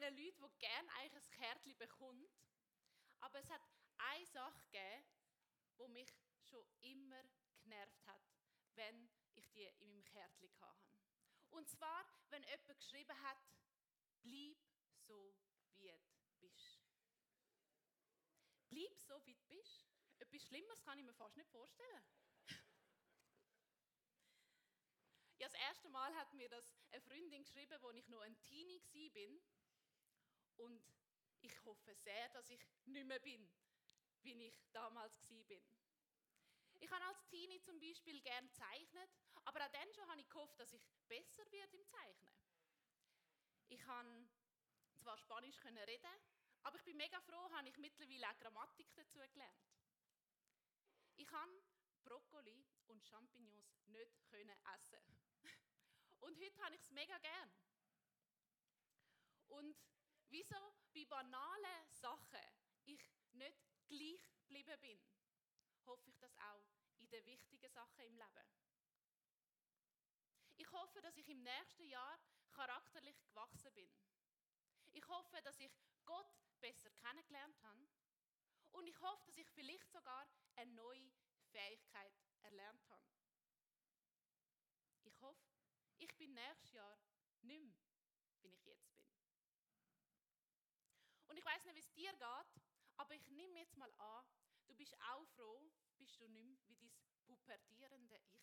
den Leuten, die gerne eigentlich ein Kärtchen bekommt. Aber es hat eine Sache gegeben, die mich schon immer genervt hat, wenn ich die in meinem Kärtchen hatte. Und zwar, wenn jemand geschrieben hat, bleib so, wie du bist. Bleib so, wie du bist. Etwas Schlimmeres kann ich mir fast nicht vorstellen. ja, das erste Mal hat mir das eine Freundin geschrieben, als ich noch ein Teenie war. Und ich hoffe sehr, dass ich nicht mehr bin, wie ich damals war. Ich habe als Teenie zum Beispiel gerne gezeichnet, aber auch dann schon habe ich gehofft, dass ich besser werde im Zeichnen. Ich kann zwar Spanisch reden, aber ich bin mega froh, habe ich mittlerweile auch Grammatik dazu gelernt. Ich kann Brokkoli und Champignons nicht essen. Und heute habe ich es mega gern. Und wieso bei banalen Sachen ich nicht gleich geblieben bin, hoffe ich das auch in den wichtigen Sachen im Leben. Ich hoffe, dass ich im nächsten Jahr charakterlich gewachsen bin. Ich hoffe, dass ich Gott besser kennengelernt habe. Und ich hoffe, dass ich vielleicht sogar eine neue Fähigkeit erlernt habe. Ich hoffe, ich bin nächstes Jahr nicht mehr, wie ich jetzt bin. Und ich weiß nicht, wie es dir geht, aber ich nehme jetzt mal an, du bist auch froh, bist du nicht mehr wie dein pubertierende Ich.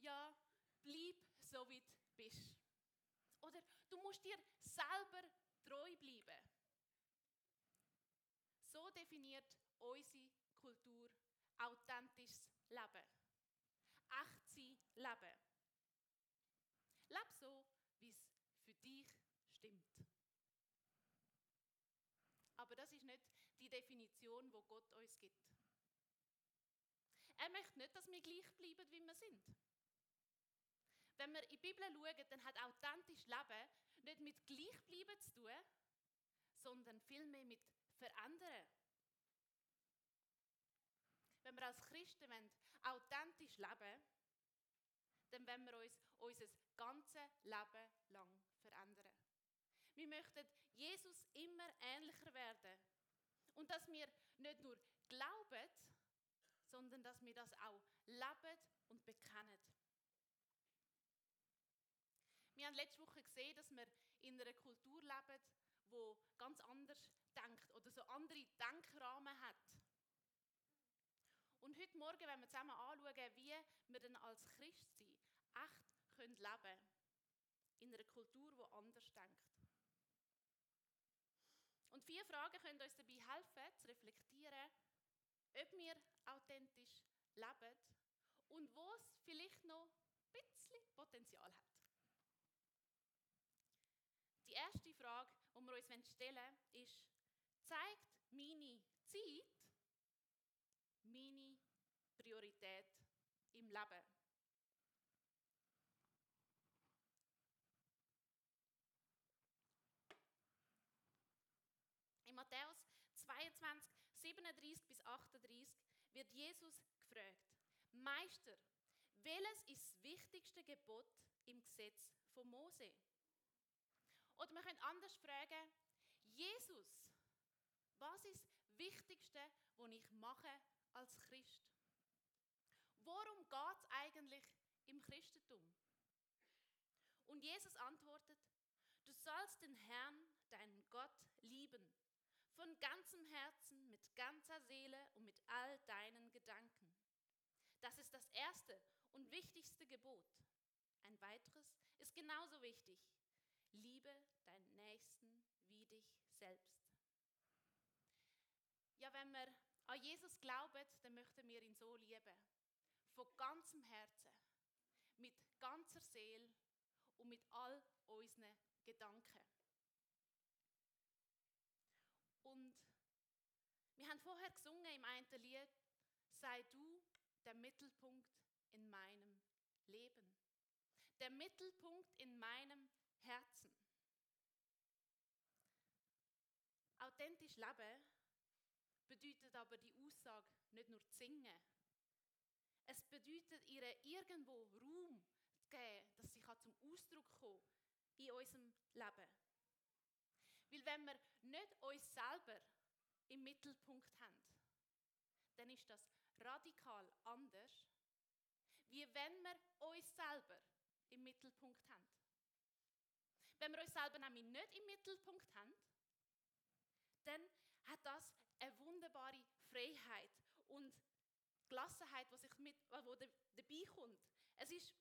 Ja, bleib so, wie du bist. Oder du musst dir selber treu bleiben. So definiert unsere Kultur authentisches Leben. Echt sein Leben. Leb so, wie es für dich stimmt. Aber das ist nicht die Definition, wo Gott uns gibt. Er möchte nicht, dass wir gleich bleiben, wie wir sind. Wenn wir in die Bibel schauen, dann hat authentisch Leben nicht mit Gleichbleiben zu tun, sondern vielmehr mit Verändern. Wenn wir als Christen wollen, authentisch leben dann wollen wir uns unser ganzes Leben lang verändern. Wir möchten Jesus immer ähnlicher werden. Und dass wir nicht nur glauben, sondern dass wir das auch leben und bekennen. Wir haben letzte Woche gesehen, dass wir in einer Kultur leben, wo ganz anders denkt oder so andere Denkrahmen hat. Und heute Morgen werden wir zusammen anschauen, wie wir dann als Christen echt leben können. In einer Kultur, die anders denkt. Vier Fragen können uns dabei helfen, zu reflektieren, ob wir authentisch leben und wo es vielleicht noch ein bisschen Potenzial hat. Die erste Frage, die wir uns stellen wollen, ist, zeigt meine Zeit meine Priorität im Leben? 37 bis 38 wird Jesus gefragt, Meister, welches ist das wichtigste Gebot im Gesetz von Mose? Oder man könnte anders fragen, Jesus, was ist das Wichtigste, was ich mache als Christ? Worum geht es eigentlich im Christentum? Und Jesus antwortet, du sollst den Herrn, deinen Gott, lieben, von ganzem Herzen, mit ganzer Seele und mit all deinen Gedanken. Das ist das erste und wichtigste Gebot. Ein weiteres ist genauso wichtig. Liebe deinen Nächsten wie dich selbst. Ja, wenn wir an Jesus glauben, dann möchten wir ihn so lieben. Von ganzem Herzen, mit ganzer Seele und mit all unseren Gedanken. Und wir haben vorher gesungen im einen Lied, sei du der Mittelpunkt in meinem Leben. Der Mittelpunkt in meinem Herzen. Authentisch leben bedeutet aber die Aussage nicht nur zu singen. Es bedeutet ihr irgendwo Raum zu geben, dass sie zum Ausdruck kommen in unserem Leben. Weil wenn wir nicht uns selber im Mittelpunkt haben, dann ist das radikal anders, wie wenn wir uns selber im Mittelpunkt haben. Wenn wir uns selber nämlich nicht im Mittelpunkt haben, dann hat das eine wunderbare Freiheit und Gelassenheit, die sich mit, wo dabei kommt. Es ist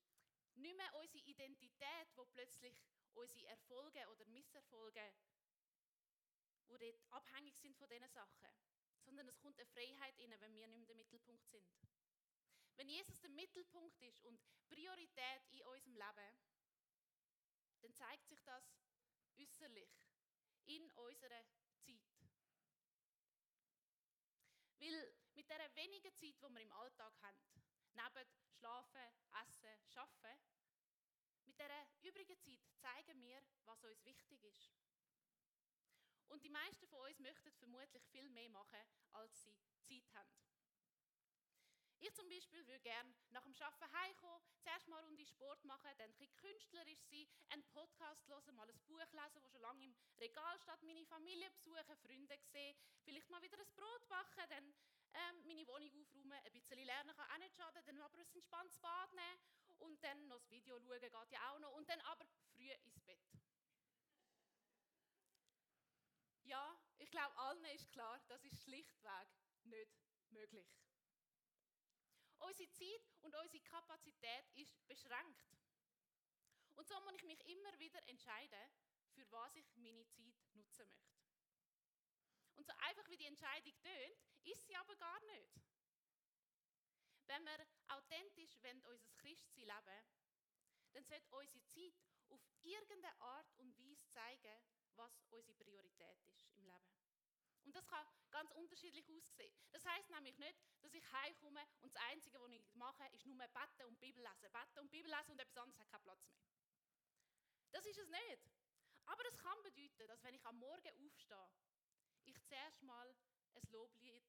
nicht mehr unsere Identität, wo plötzlich unsere Erfolge oder Misserfolge, wo dort abhängig sind von diesen Sachen, sondern es kommt eine Freiheit rein, wenn wir nicht mehr der Mittelpunkt sind. Wenn Jesus der Mittelpunkt ist und Priorität in unserem Leben, dann zeigt sich das äußerlich in unserer Zeit. Weil mit der wenigen Zeit, die wir im Alltag haben, neben Schlafen, Essen, Arbeiten, mit dieser übrigen Zeit zeigen wir, was uns wichtig ist. Und die meisten von uns möchten vermutlich viel mehr machen, als sie Zeit haben. Ich zum Beispiel würde gerne nach dem Arbeiten heimkommen, zuerst mal Runde Sport machen, dann ein bisschen künstlerisch sein, einen Podcast hören, mal ein Buch lesen, das schon lange im Regal steht, meine Familie besuchen, Freunde sehen, vielleicht mal wieder ein Brot backen, dann ähm, meine Wohnung aufräumen, ein bisschen lernen kann auch nicht schaden, dann aber ein entspanntes Bad nehmen und dann noch das Video schauen, geht ja auch noch, und dann aber früh ins Bett. Ja, ich glaube, allen ist klar, das ist schlichtweg nicht möglich. Unsere Zeit und unsere Kapazität ist beschränkt. Und so muss ich mich immer wieder entscheiden, für was ich meine Zeit nutzen möchte. Und so einfach wie die Entscheidung tönt, ist sie aber gar nicht. Wenn wir authentisch unser Christsein leben dann sollte unsere Zeit auf irgendeine Art und Weise unsere Priorität ist im Leben. Und das kann ganz unterschiedlich aussehen. Das heißt nämlich nicht, dass ich heimkomme und das Einzige, was ich mache, ist nur beten und Bibel lesen. Beten und Bibel lesen und etwas anderes hat keinen Platz mehr. Das ist es nicht. Aber das kann bedeuten, dass wenn ich am Morgen aufstehe, ich zuerst mal ein Loblied,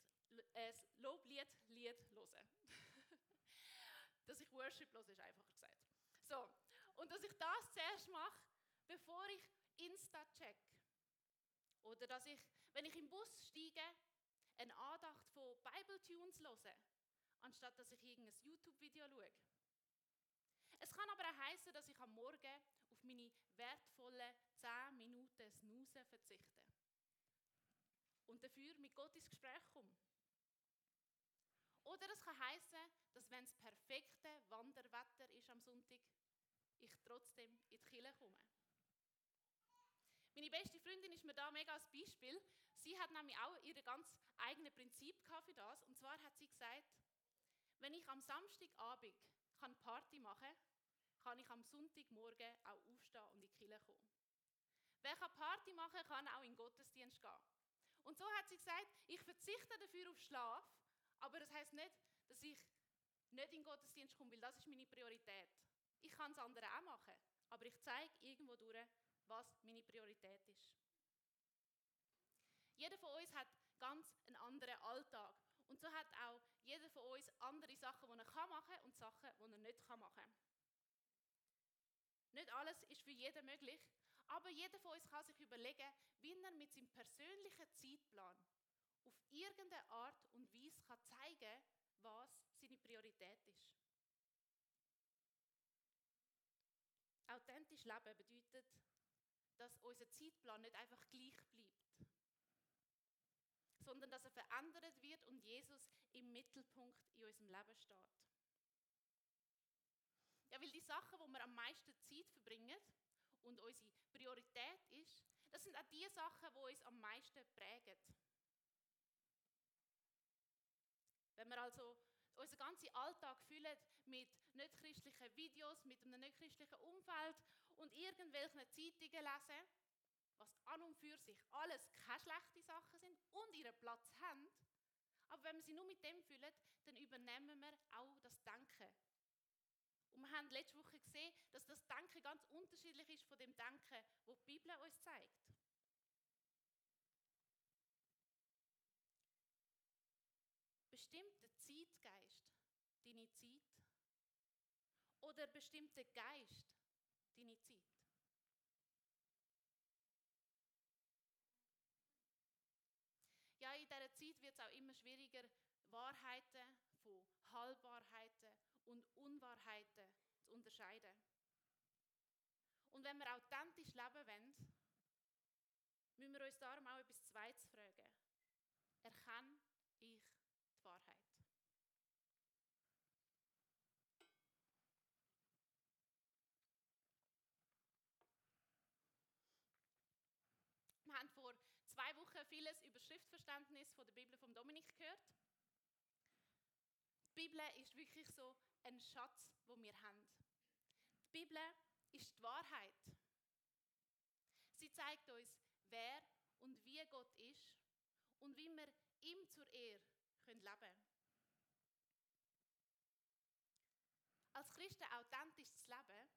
ein Loblied-Lied höre. dass ich Worship höre, ist einfacher gesagt. So, und dass ich das zuerst mache, bevor ich Insta check. Oder dass ich, wenn ich im Bus steige, eine Andacht von Bible Tunes höre, anstatt dass ich irgendein YouTube-Video schaue. Es kann aber auch heißen, dass ich am Morgen auf meine wertvollen 10 Minuten Snooze verzichte und dafür mit Gott ins Gespräch komme. Oder es kann heißen, dass wenn es perfekte Wanderwetter ist am Sonntag, ich trotzdem in die Kirche komme. Meine beste Freundin ist mir da mega als Beispiel. Sie hat nämlich auch ihr ganz eigenes Prinzip für das. Und zwar hat sie gesagt, wenn ich am Samstagabend kann Party machen kann, kann ich am Sonntagmorgen auch aufstehen und in die Kirche kommen. Wer kann Party machen kann, auch in den Gottesdienst gehen. Und so hat sie gesagt, ich verzichte dafür auf Schlaf, aber das heißt nicht, dass ich nicht in den Gottesdienst komme, weil das ist meine Priorität. Ich kann es andere auch machen, aber ich zeige irgendwo durch, was meine Priorität ist. Jeder von uns hat ganz einen anderen Alltag. Und so hat auch jeder von uns andere Sachen, die er machen kann und Sachen, die er nicht machen kann. Nicht alles ist für jeden möglich, aber jeder von uns kann sich überlegen, wie er mit seinem persönlichen Zeitplan auf irgendeine Art und Weise kann zeigen kann, was seine Priorität ist. Authentisch leben bedeutet, dass unser Zeitplan nicht einfach gleich bleibt, sondern dass er verändert wird und Jesus im Mittelpunkt in unserem Leben steht. Ja, weil die Sachen, wo wir am meisten Zeit verbringen und unsere Priorität ist, das sind auch die Sachen, die uns am meisten prägen. Wenn wir also unseren ganzen Alltag füllen mit nicht-christlichen Videos, mit einem nicht-christlichen Umfeld und irgendwelchen Zeitungen lesen, was an und für sich alles keine schlechten Sachen sind und ihren Platz haben, aber wenn wir sie nur mit dem füllen, dann übernehmen wir auch das Denken. Und wir haben letzte Woche gesehen, dass das Denken ganz unterschiedlich ist von dem Denken, das die Bibel uns zeigt. Bestimmt der Zeitgeist deine Zeit? Oder bestimmt der Geist deine Zeit. Ja, in dieser Zeit wird es auch immer schwieriger, Wahrheiten von Halbwahrheiten und Unwahrheiten zu unterscheiden. Und wenn wir authentisch leben wollen, müssen wir uns darum auch etwas Zweites fragen. Erkennt vieles über Schriftverständnis von der Bibel von Dominik gehört. Die Bibel ist wirklich so ein Schatz, wo wir haben. Die Bibel ist die Wahrheit. Sie zeigt uns, wer und wie Gott ist und wie wir ihm zur Ehre leben können. Als Christen authentisch zu leben,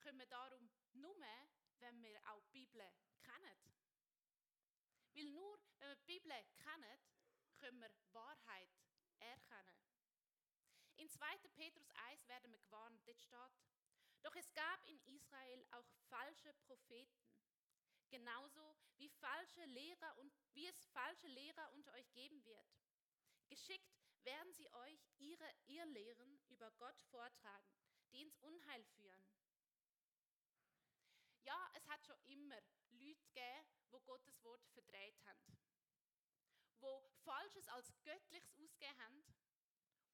können wir darum nur, wenn wir auch die Bibel kennen. Weil nur, wenn wir die Bibel kennen, können wir Wahrheit erkennen. In 2. Petrus 1 werden wir gewarnt, dort steht, doch es gab in Israel auch falsche Propheten, genauso wie falsche Lehrer und wie es falsche Lehrer unter euch geben wird. Geschickt werden sie euch ihre Irrlehren über Gott vortragen, die ins Unheil führen. Ja, es hat schon immer Leute gegeben, wo Gottes Wort verdreht haben, wo Falsches als Göttliches ausgegeben haben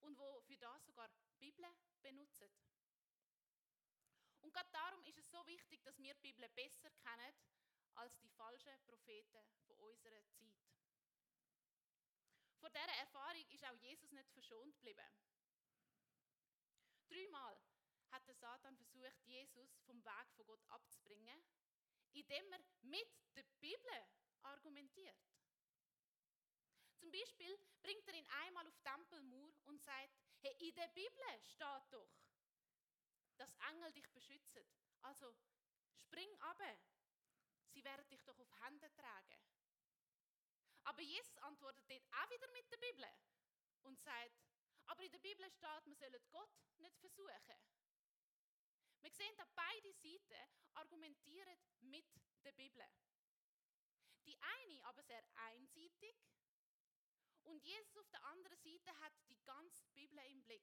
und wo für das sogar die Bibel benutzen. Und gerade darum ist es so wichtig, dass wir die Bibel besser kennen als die falschen Propheten von unserer Zeit. Vor dieser Erfahrung ist auch Jesus nicht verschont geblieben. Dreimal hat der Satan versucht, Jesus vom Weg von Gott abzubringen, indem er mit der Bibel argumentiert. Zum Beispiel bringt er ihn einmal auf die Tempelmauer und sagt, hey, in der Bibel steht doch, dass Engel dich beschützen. Also spring ab, sie werden dich doch auf Hände tragen. Aber Jesus antwortet dort auch wieder mit der Bibel und sagt, aber in der Bibel steht, man soll Gott nicht versuchen. Wir sehen, dass beide Seiten argumentieren mit der Bibel. Die eine aber sehr einseitig und Jesus auf der anderen Seite hat die ganze Bibel im Blick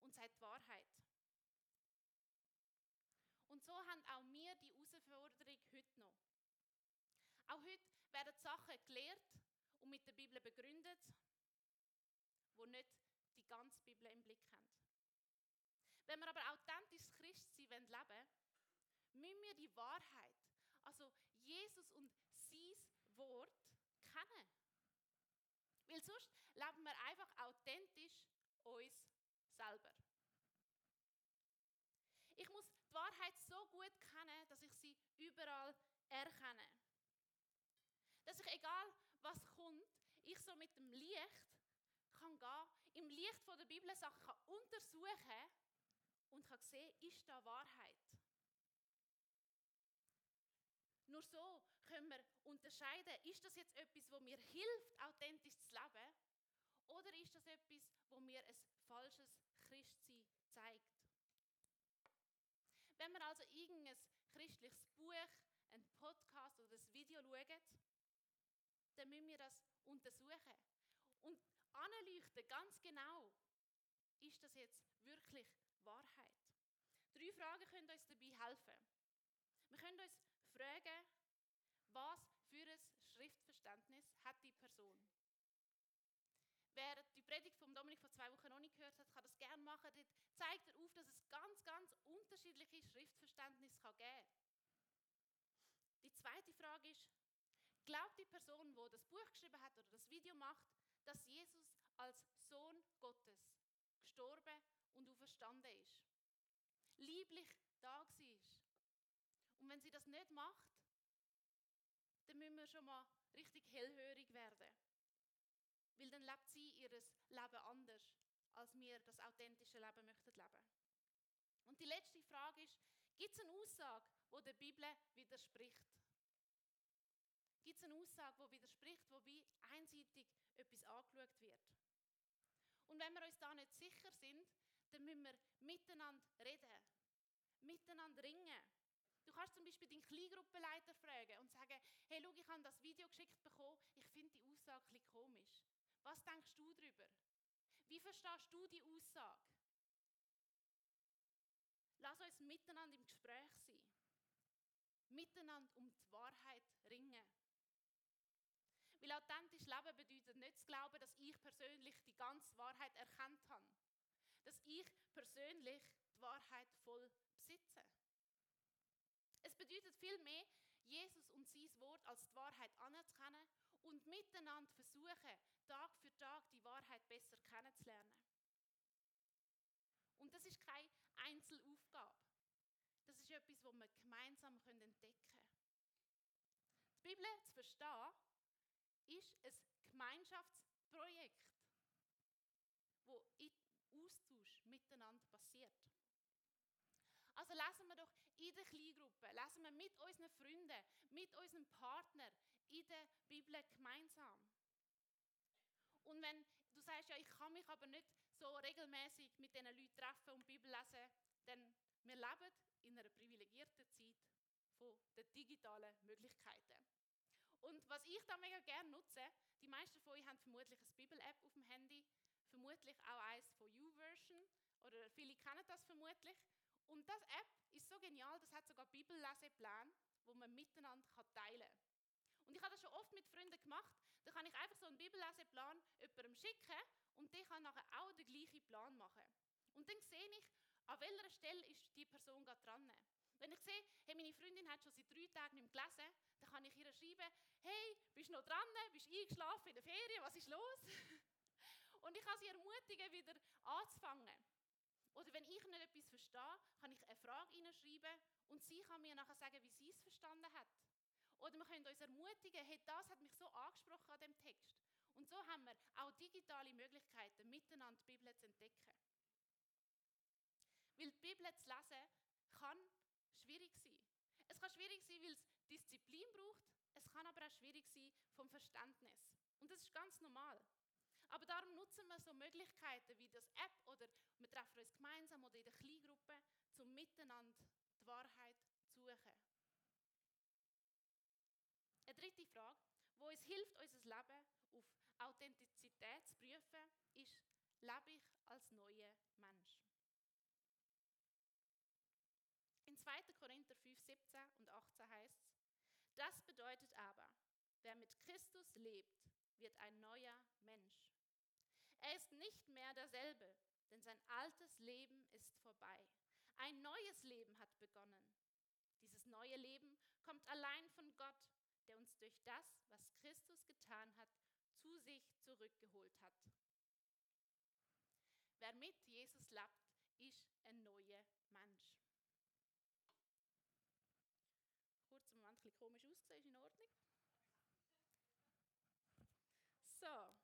und sagt Wahrheit. Und so haben auch wir die Herausforderung heute noch. Auch heute werden Sachen gelehrt und mit der Bibel begründet, wo nicht die ganze Bibel im Blick haben. Wenn wir aber authentisch Christ sein wollen, leben, müssen wir die Wahrheit, also Jesus und sein Wort, kennen. Weil sonst leben wir einfach authentisch uns selber. Ich muss die Wahrheit so gut kennen, dass ich sie überall erkenne. Dass ich, egal was kommt, ich so mit dem Licht kann gehen, im Licht von der Bibel Sachen kann untersuchen und kann sehen, ist da Wahrheit. Nur so können wir unterscheiden, ist das jetzt etwas, wo mir hilft, authentisch zu leben, oder ist das etwas, wo mir ein falsches Christsein zeigt? Wenn wir also irgendein christliches Buch, ein Podcast oder ein Video schauen, dann müssen wir das untersuchen und anleuchten ganz genau, ist das jetzt wirklich Wahrheit? Drei Fragen können uns dabei helfen. Wir können uns fragen, was für ein Schriftverständnis hat die Person? Wer die Predigt von Dominik vor zwei Wochen noch nicht gehört hat, kann das gerne machen. Dort zeigt er auf, dass es ganz, ganz unterschiedliche Schriftverständnisse geben kann. Die zweite Frage ist, glaubt die Person, die das Buch geschrieben hat oder das Video macht, dass Jesus als Sohn Gottes gestorben und auferstanden ist? Lieblich da war. Und wenn sie das nicht macht, dann müssen wir schon mal richtig hellhörig werden. Weil dann lebt sie ihr Leben anders, als wir das authentische Leben möchten leben. Und die letzte Frage ist, gibt es eine Aussage, die der Bibel widerspricht? Gibt es eine Aussage, die widerspricht, wo wie einseitig etwas angeschaut wird? Und wenn wir uns da nicht sicher sind, dann müssen wir miteinander reden, miteinander ringen. Du kannst zum Beispiel deinen Kleingruppenleiter fragen und sagen, hey, schau, ich habe das Video geschickt bekommen, ich finde die Aussage ein komisch. Was denkst du darüber? Wie verstehst du die Aussage? Lass uns miteinander im Gespräch sein. Miteinander um die Wahrheit ringen. Weil authentisch leben bedeutet nicht zu glauben, dass ich persönlich die ganze Wahrheit erkannt habe. Dass ich persönlich die Wahrheit voll besitze. Es bedeutet vielmehr, Jesus und sein Wort als die Wahrheit anzukennen und miteinander versuchen, Tag für Tag die Wahrheit besser kennenzulernen. Und das ist keine Einzelaufgabe. Das ist etwas, das wir gemeinsam entdecken können. Die Bibel zu verstehen, ist ein Gemeinschaftsprojekt, wo im Austausch miteinander passiert. Also lesen wir doch in der Kleingruppe, lesen wir mit unseren Freunden, mit unserem Partner in der Bibel gemeinsam. Und wenn du sagst, ja, ich kann mich aber nicht so regelmäßig mit diesen Leuten treffen und Bibel lesen, dann wir leben in einer privilegierten Zeit den digitalen Möglichkeiten. Und was ich da mega gerne nutze, die meisten von euch haben vermutlich eine Bibel-App auf dem Handy, vermutlich auch eins von YouVersion oder viele kennen das vermutlich. Und das App ist so genial, das hat sogar Bibellesepläne, wo man miteinander teilen kann. Und ich habe das schon oft mit Freunden gemacht. Da kann ich einfach so einen Bibelleseplan jemandem schicken und der kann nachher auch den gleichen Plan machen. Und dann sehe ich, an welcher Stelle ist die Person gerade dran. Wenn ich sehe, hey, meine Freundin hat schon seit drei Tagen nicht mehr gelesen, dann kann ich ihr schreiben, hey, bist du noch dran? Bist du eingeschlafen in der Ferien? Was ist los? Und ich kann sie ermutigen, wieder anzufangen. Oder wenn ich nicht etwas verstehe, kann ich eine Frage schreiben und sie kann mir nachher sagen, wie sie es verstanden hat. Oder wir können uns ermutigen, hey, das hat mich so angesprochen an dem Text. Und so haben wir auch digitale Möglichkeiten, miteinander die Bibel zu entdecken. Weil die Bibel zu lesen kann schwierig sein. Es kann schwierig sein, weil es Disziplin braucht. Es kann aber auch schwierig sein vom Verständnis. Und das ist ganz normal. Aber darum nutzen wir so Möglichkeiten wie das App oder wir treffen uns gemeinsam oder in der Kleingruppe, um miteinander die Wahrheit zu suchen. Eine dritte Frage, die uns hilft, unser Leben auf Authentizität zu prüfen, ist, lebe ich als neuer Mensch? In 2. Korinther 5, 17 und 18 heißt es, das bedeutet aber, wer mit Christus lebt, wird ein neuer Mensch. Er ist nicht mehr derselbe, denn sein altes Leben ist vorbei. Ein neues Leben hat begonnen. Dieses neue Leben kommt allein von Gott, der uns durch das, was Christus getan hat, zu sich zurückgeholt hat. Wer mit Jesus lebt, ist ein neuer Mensch. Kurz einen Moment ein bisschen komisch aussehen, ist in Ordnung? So,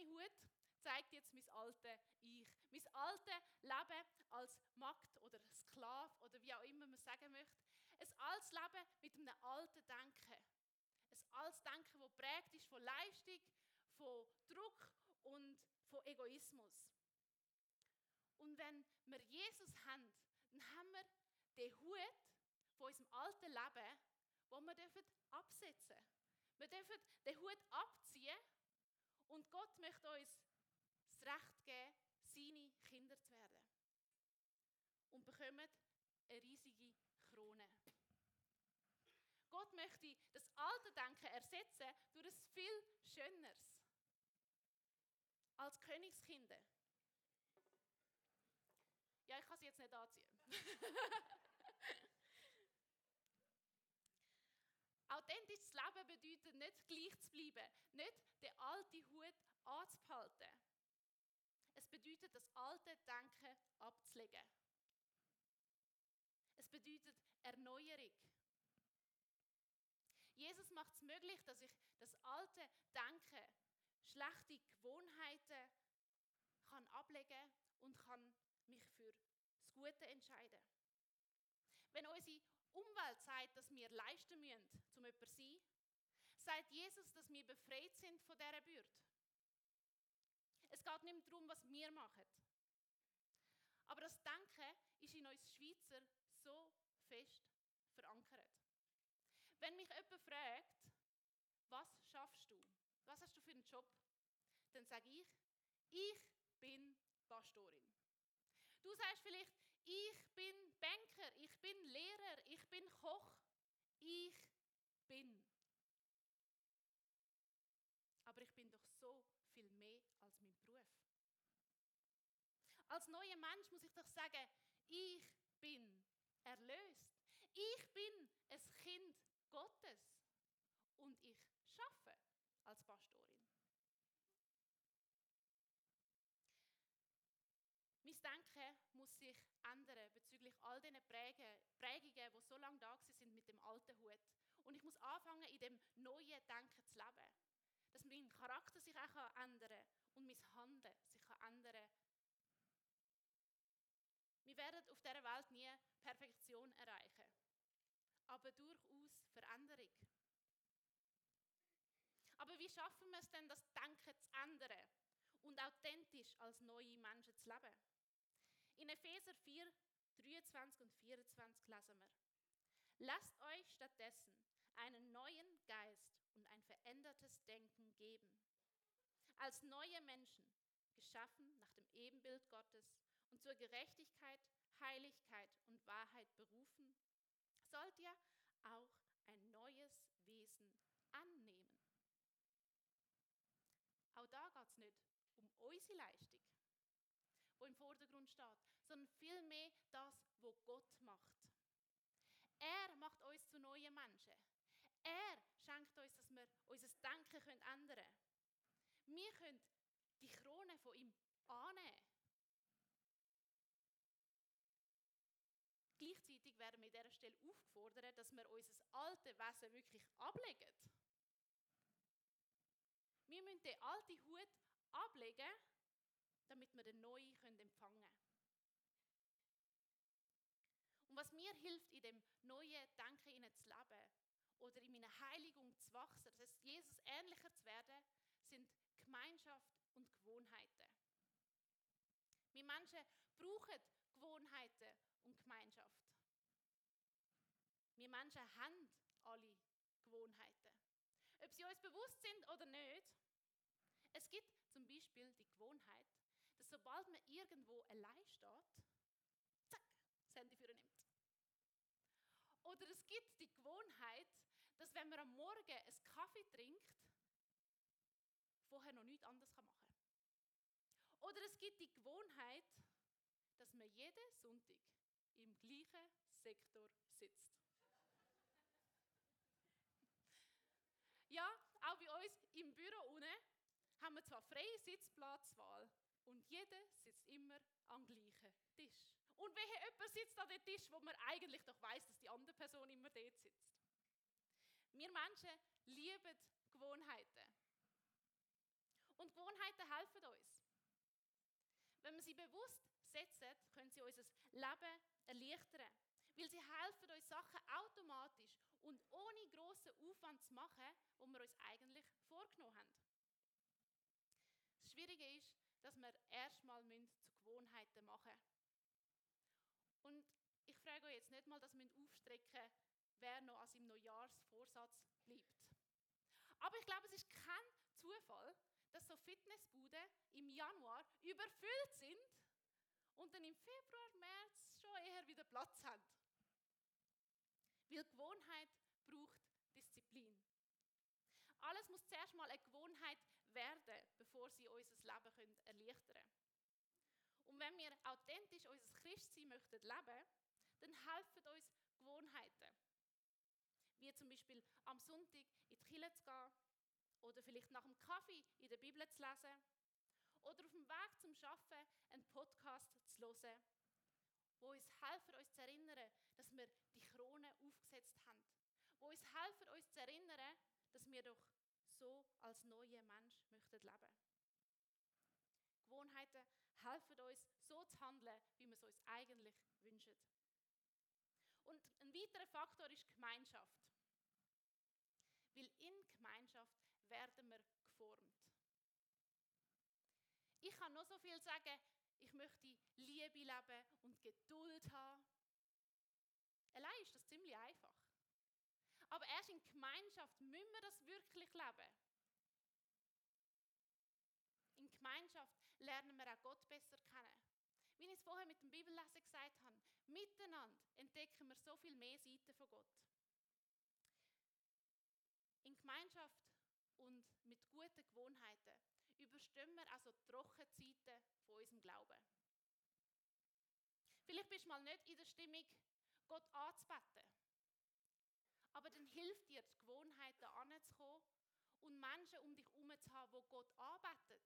schöne Hut zeigt jetzt mein altes Ich. Mein altes Leben als Magd oder Sklave oder wie auch immer man sagen möchte. Ein altes Leben mit einem alten Denken. Ein altes Denken, das prägt ist von Leistung, von Druck und von Egoismus. Und wenn wir Jesus haben, dann haben wir den Hut von unserem alten Leben, wo wir absetzen dürfen. Wir dürfen den Hut abziehen und Gott möchte uns das Recht geben, seine Kinder zu werden. Und bekommen eine riesige Krone. Gott möchte das alte Denken ersetzen durch ein viel Schöneres. Als Königskinder. Ja, ich kann sie jetzt nicht anziehen. Authentisches Leben bedeutet nicht gleich zu bleiben, nicht den alten Hut anzuhalten. Es bedeutet, das alte Denken abzulegen. Es bedeutet Erneuerung. Jesus macht es möglich, dass ich das alte Denken, schlechte Gewohnheiten kann ablegen und kann mich für das Gute entscheiden. Wenn unsere Umwelt sagt, dass wir leisten müssen, um jemand zu sein, sagt Jesus, dass wir befreit sind von dieser Bürde. Es geht nicht mehr darum, was wir machen. Aber das Denken ist in uns Schweizer so fest mich jemand fragt, was schaffst du? Was hast du für einen Job? Dann sage ich, ich bin Pastorin. Du sagst vielleicht, ich bin Banker, ich bin Lehrer, ich bin Koch. Ich bin. Aber ich bin doch so viel mehr als mein Beruf. Als neuer Mensch muss ich doch sagen, ich bin erlöst. Ich bin ein Kind Gottes und ich schaffe als Pastorin. Mein Denken ändern bezüglich all diesen Prägungen, die so lange da sind mit dem alten Hut. Und ich muss anfangen, in dem neuen Denken zu leben. Dass mein Charakter sich auch ändern kann und mein Handeln sich ändern kann. Wir werden auf dieser Welt nie Perfektion erreichen, aber durchaus Veränderung. Aber wie schaffen wir es denn, das Denken zu ändern und authentisch als neue Menschen zu leben? In Epheser 4, 23 und 24 lesen wir. Lasst euch stattdessen einen neuen Geist und ein verändertes Denken geben. Als neue Menschen, geschaffen nach dem Ebenbild Gottes und zur Gerechtigkeit, Heiligkeit und Wahrheit berufen, sollt ihr auch ein neues Wesen annehmen. Auch da geht es nicht um unsere Leistung, wo im Vordergrund steht, sondern vielmehr das, was Gott macht. Er macht uns zu neuen Menschen. Er schenkt uns, dass wir unser Denken ändern können. Wir können die Krone von ihm annehmen. Gleichzeitig werden wir an dieser Stelle aufgefordert, dass wir unser altes Wesen wirklich ablegen. Wir müssen den alten Hut ablegen, damit wir den neuen empfangen können. Und was mir hilft, in dem neuen Denken zu leben oder in meiner Heiligung zu wachsen, das heißt, Jesus ähnlicher zu werden, sind Gemeinschaft und Gewohnheiten. Wir Menschen brauchen Gewohnheiten und Gemeinschaft. Wir Menschen haben alle Gewohnheiten. Ob sie uns bewusst sind oder nicht. Es gibt zum Beispiel die Gewohnheit, sobald man irgendwo allein steht, zack, das Handy für nimmt. Oder es gibt die Gewohnheit, dass wenn man am Morgen einen Kaffee trinkt, vorher noch nichts anderes machen kann. Oder es gibt die Gewohnheit, dass man jeden Sonntag im gleichen Sektor sitzt. ja, auch bei uns im Büro unten haben wir zwar freie Sitzplatzwahl und jeder sitzt immer am gleichen Tisch. Und wenn jemand sitzt an dem Tisch, wo man eigentlich doch weiß, dass die andere Person immer dort sitzt. Wir Menschen lieben Gewohnheiten. Und Gewohnheiten helfen uns. Wenn wir sie bewusst setzen, können sie unser Leben erleichtern. Weil sie helfen uns, Sachen automatisch und ohne grossen Aufwand zu machen, wo wir uns eigentlich vorgenommen haben. Das Schwierige ist, dass wir erstmal zu Gewohnheiten machen müssen. Und ich frage euch jetzt nicht mal, dass wir aufstrecken, wer noch als im Neujahrsvorsatz bleibt. Aber ich glaube, es ist kein Zufall, dass so Fitnessbuden im Januar überfüllt sind und dann im Februar, März schon eher wieder Platz haben. Weil Gewohnheit braucht Disziplin. Alles muss zuerst mal eine Gewohnheit werden, bevor sie unser Leben erleichtern können. Und wenn wir authentisch unser Christsein möchten leben, dann helfen uns Gewohnheiten. Wie zum Beispiel am Sonntag in die Kirche zu gehen oder vielleicht nach dem Kaffee in der Bibel zu lesen oder auf dem Weg zum Arbeiten einen Podcast zu hören, wo uns helfen, uns zu erinnern, dass wir die Krone aufgesetzt haben. Wo uns helfen, uns zu erinnern, dass wir doch so als neuer Mensch möchten leben. Gewohnheiten helfen uns, so zu handeln, wie wir es uns eigentlich wünschen. Und ein weiterer Faktor ist Gemeinschaft. Weil in Gemeinschaft werden wir geformt. Ich kann noch so viel sagen, ich möchte Liebe leben und Geduld haben. Allein ist das ziemlich einfach. In Gemeinschaft müssen wir das wirklich leben. In Gemeinschaft lernen wir auch Gott besser kennen. Wie ich es vorher mit dem Bibellesen gesagt habe, miteinander entdecken wir so viel mehr Seiten von Gott. In Gemeinschaft und mit guten Gewohnheiten überstehen wir also Trockenzeiten von unserem Glauben. Vielleicht bist du mal nicht in der Stimmung, Gott anzubeten. Aber dann hilft dir die Gewohnheit, da anzukommen und Menschen um dich herum zu haben, die Gott anbeten.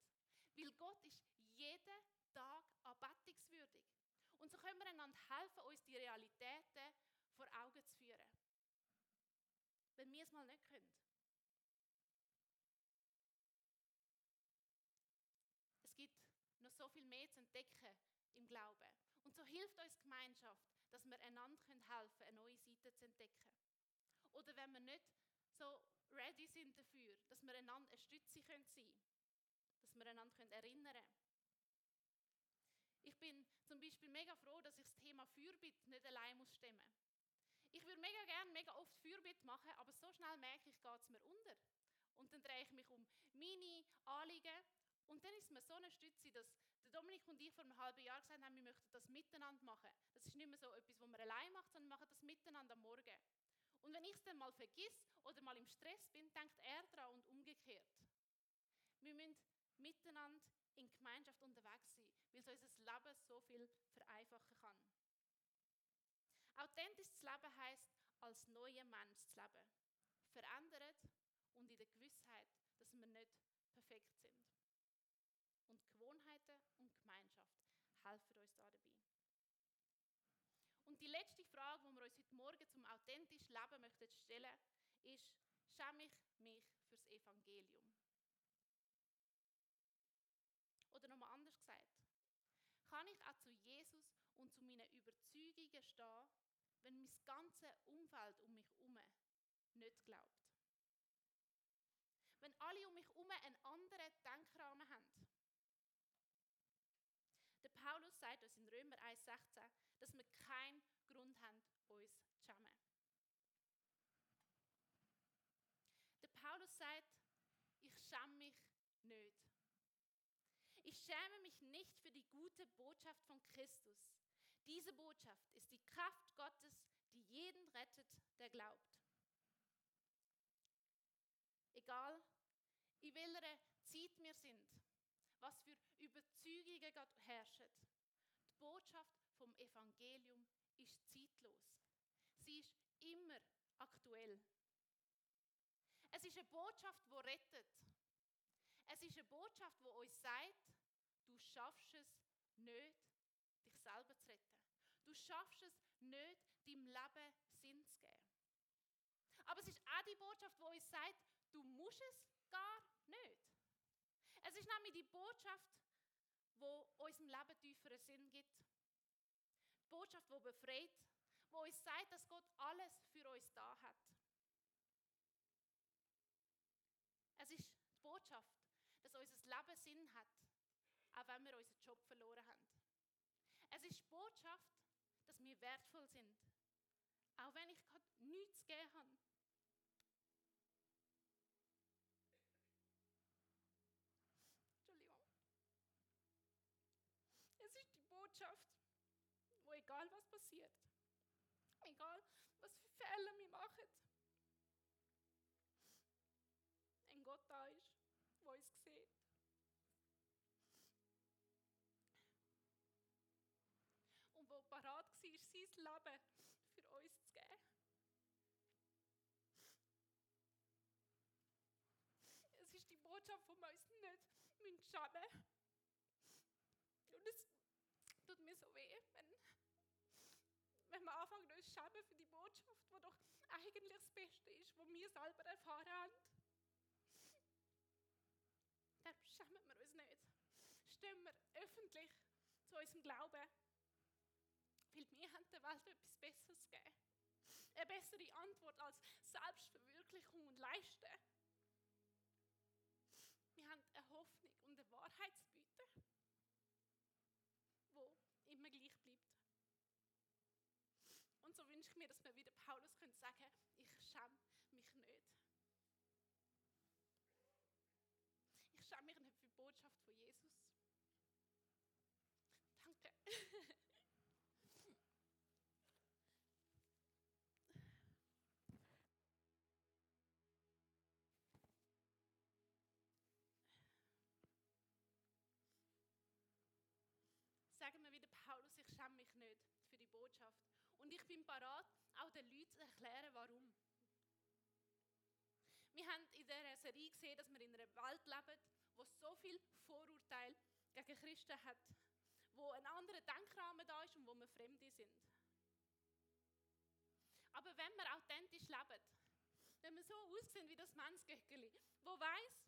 Weil Gott ist jeden Tag anbetungswürdig. Und so können wir einander helfen, uns die Realitäten vor Augen zu führen. Wenn wir es mal nicht können. Es gibt noch so viel mehr zu entdecken im Glauben. Und so hilft uns Gemeinschaft, dass wir einander helfen können, eine neue Seite zu entdecken. Oder wenn wir nicht so ready sind dafür, dass wir einander eine Stütze sein können, dass wir einander erinnern können. Ich bin zum Beispiel mega froh, dass ich das Thema Fürbitte nicht allein muss stemmen Ich würde mega gerne mega oft Fürbitte machen, aber so schnell merke ich, geht es mir unter. Und dann drehe ich mich um meine Anliegen und dann ist mir so eine Stütze, dass der Dominik und ich vor einem halben Jahr gesagt haben, wir möchten das miteinander machen. Das ist nicht mehr so etwas, was man allein macht, sondern wir machen das miteinander am Morgen. Und wenn ich es dann mal vergiss oder mal im Stress bin, denkt er daran und umgekehrt. Wir müssen miteinander in Gemeinschaft unterwegs sein, weil es unser Leben so viel vereinfachen kann. Authentisches Leben heißt, als neuer Mensch zu leben. Verändert und in der Gewissheit, dass wir nicht perfekt sind. Und Gewohnheiten und Gemeinschaft helfen uns da dabei. Und die letzte Frage, die wir uns heute Morgen zum authentischen möchten stellen, ist, schäme ich mich fürs Evangelium? Oder nochmal anders gesagt, kann ich auch zu Jesus und zu meinen Überzeugungen stehen, wenn mein ganzes Umfeld um mich herum nicht glaubt? Wenn alle um mich herum einen anderen Denkrahmen haben? Der Paulus sagt uns in Römer 1,16, dass wir keinen Grund haben, uns zu schämen. Der Paulus sagt, ich schäme mich nicht. Ich schäme mich nicht für die gute Botschaft von Christus. Diese Botschaft ist die Kraft Gottes, die jeden rettet, der glaubt. Egal, in welcher Zeit wir sind, was für Überzeugungen Gott herrschen. Die Botschaft vom Evangelium ist zeitlos. Sie ist immer aktuell. Es ist eine Botschaft, die rettet. Es ist eine Botschaft, die uns sagt, du schaffst es nicht, dich selber zu retten. Du schaffst es nicht, deinem Leben Sinn zu geben. Aber es ist auch die Botschaft, die uns sagt, du musst es gar nicht. Es ist nämlich die Botschaft, die unserem Leben tieferen Sinn gibt. Die Botschaft, die befreit, die uns sagt, dass Gott alles für uns da hat. Es ist die Botschaft, dass unser Leben Sinn hat, auch wenn wir unseren Job verloren haben. Es ist die Botschaft, dass wir wertvoll sind, auch wenn ich gerade nichts gegeben habe. Entschuldigung. Es ist die Botschaft, wo egal was passiert, egal was für Fehler wir machen, ein Gott da ist Leben für uns zu geben. Es ist die Botschaft, die wir uns nicht schämen müssen. Und es tut mir so weh, wenn, wenn wir anfangen, uns schämen für die Botschaft, die doch eigentlich das Beste ist, was wir selber erfahren haben. Darum schämen wir uns nicht. Stimmen wir öffentlich zu unserem Glauben. Weil mir hat der Welt etwas Besseres gegeben. Eine bessere Antwort als Selbstverwirklichung und Leisten. Wir haben eine Hoffnung und eine Wahrheit zu bieten, die immer gleich bleibt. Und so wünsche ich mir, dass wir wieder Paulus können sagen ich schäme mich nicht. Ich schäme mich nicht für die Botschaft von Jesus. Sagen wir wieder Paulus, ich schäme mich nicht für die Botschaft. Und ich bin parat, auch den Leuten zu erklären, warum. Wir haben in dieser Serie gesehen, dass wir in einer Welt leben, wo so viel Vorurteil gegen Christen hat, wo ein anderer Denkrahmen da ist und wo wir Fremde sind. Aber wenn wir authentisch leben, wenn wir so aussehen wie das Mannsgöckeli, wo weiß,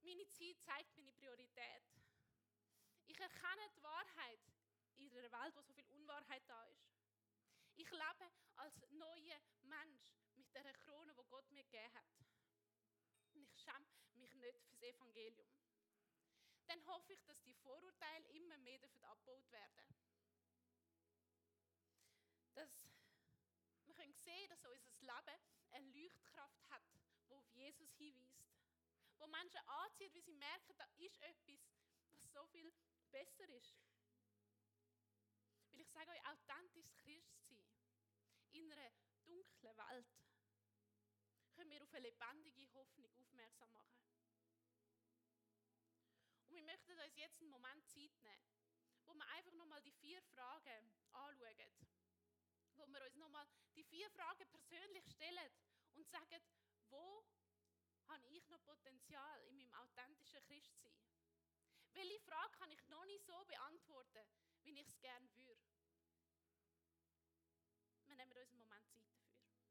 meine Zeit zeigt meine Priorität. Ich erkenne die Wahrheit in einer Welt, wo so viel Unwahrheit da ist. Ich lebe als neuer Mensch mit der Krone, wo Gott mir gegeben hat. Und ich schäme mich nicht fürs Evangelium. Dann hoffe ich, dass die Vorurteile immer mehr abgebaut werden. Dass wir können sehen, dass unser Leben eine Leuchtkraft hat, die auf Jesus hinweist. Wo Menschen anzieht, wie sie merken, da ist etwas, was so viel besser ist. Weil ich sage euch, authentisch Christ sein in einer dunklen Welt können wir auf eine lebendige Hoffnung aufmerksam machen. Und wir möchten uns jetzt einen Moment Zeit nehmen, wo wir einfach nochmal die vier Fragen anschauen. Wo wir uns nochmal die vier Fragen persönlich stellen und sagen, wo habe ich noch Potenzial in meinem authentischen Christsein? Welche Frage kann ich noch nicht so beantworten, wie ich es gerne würde?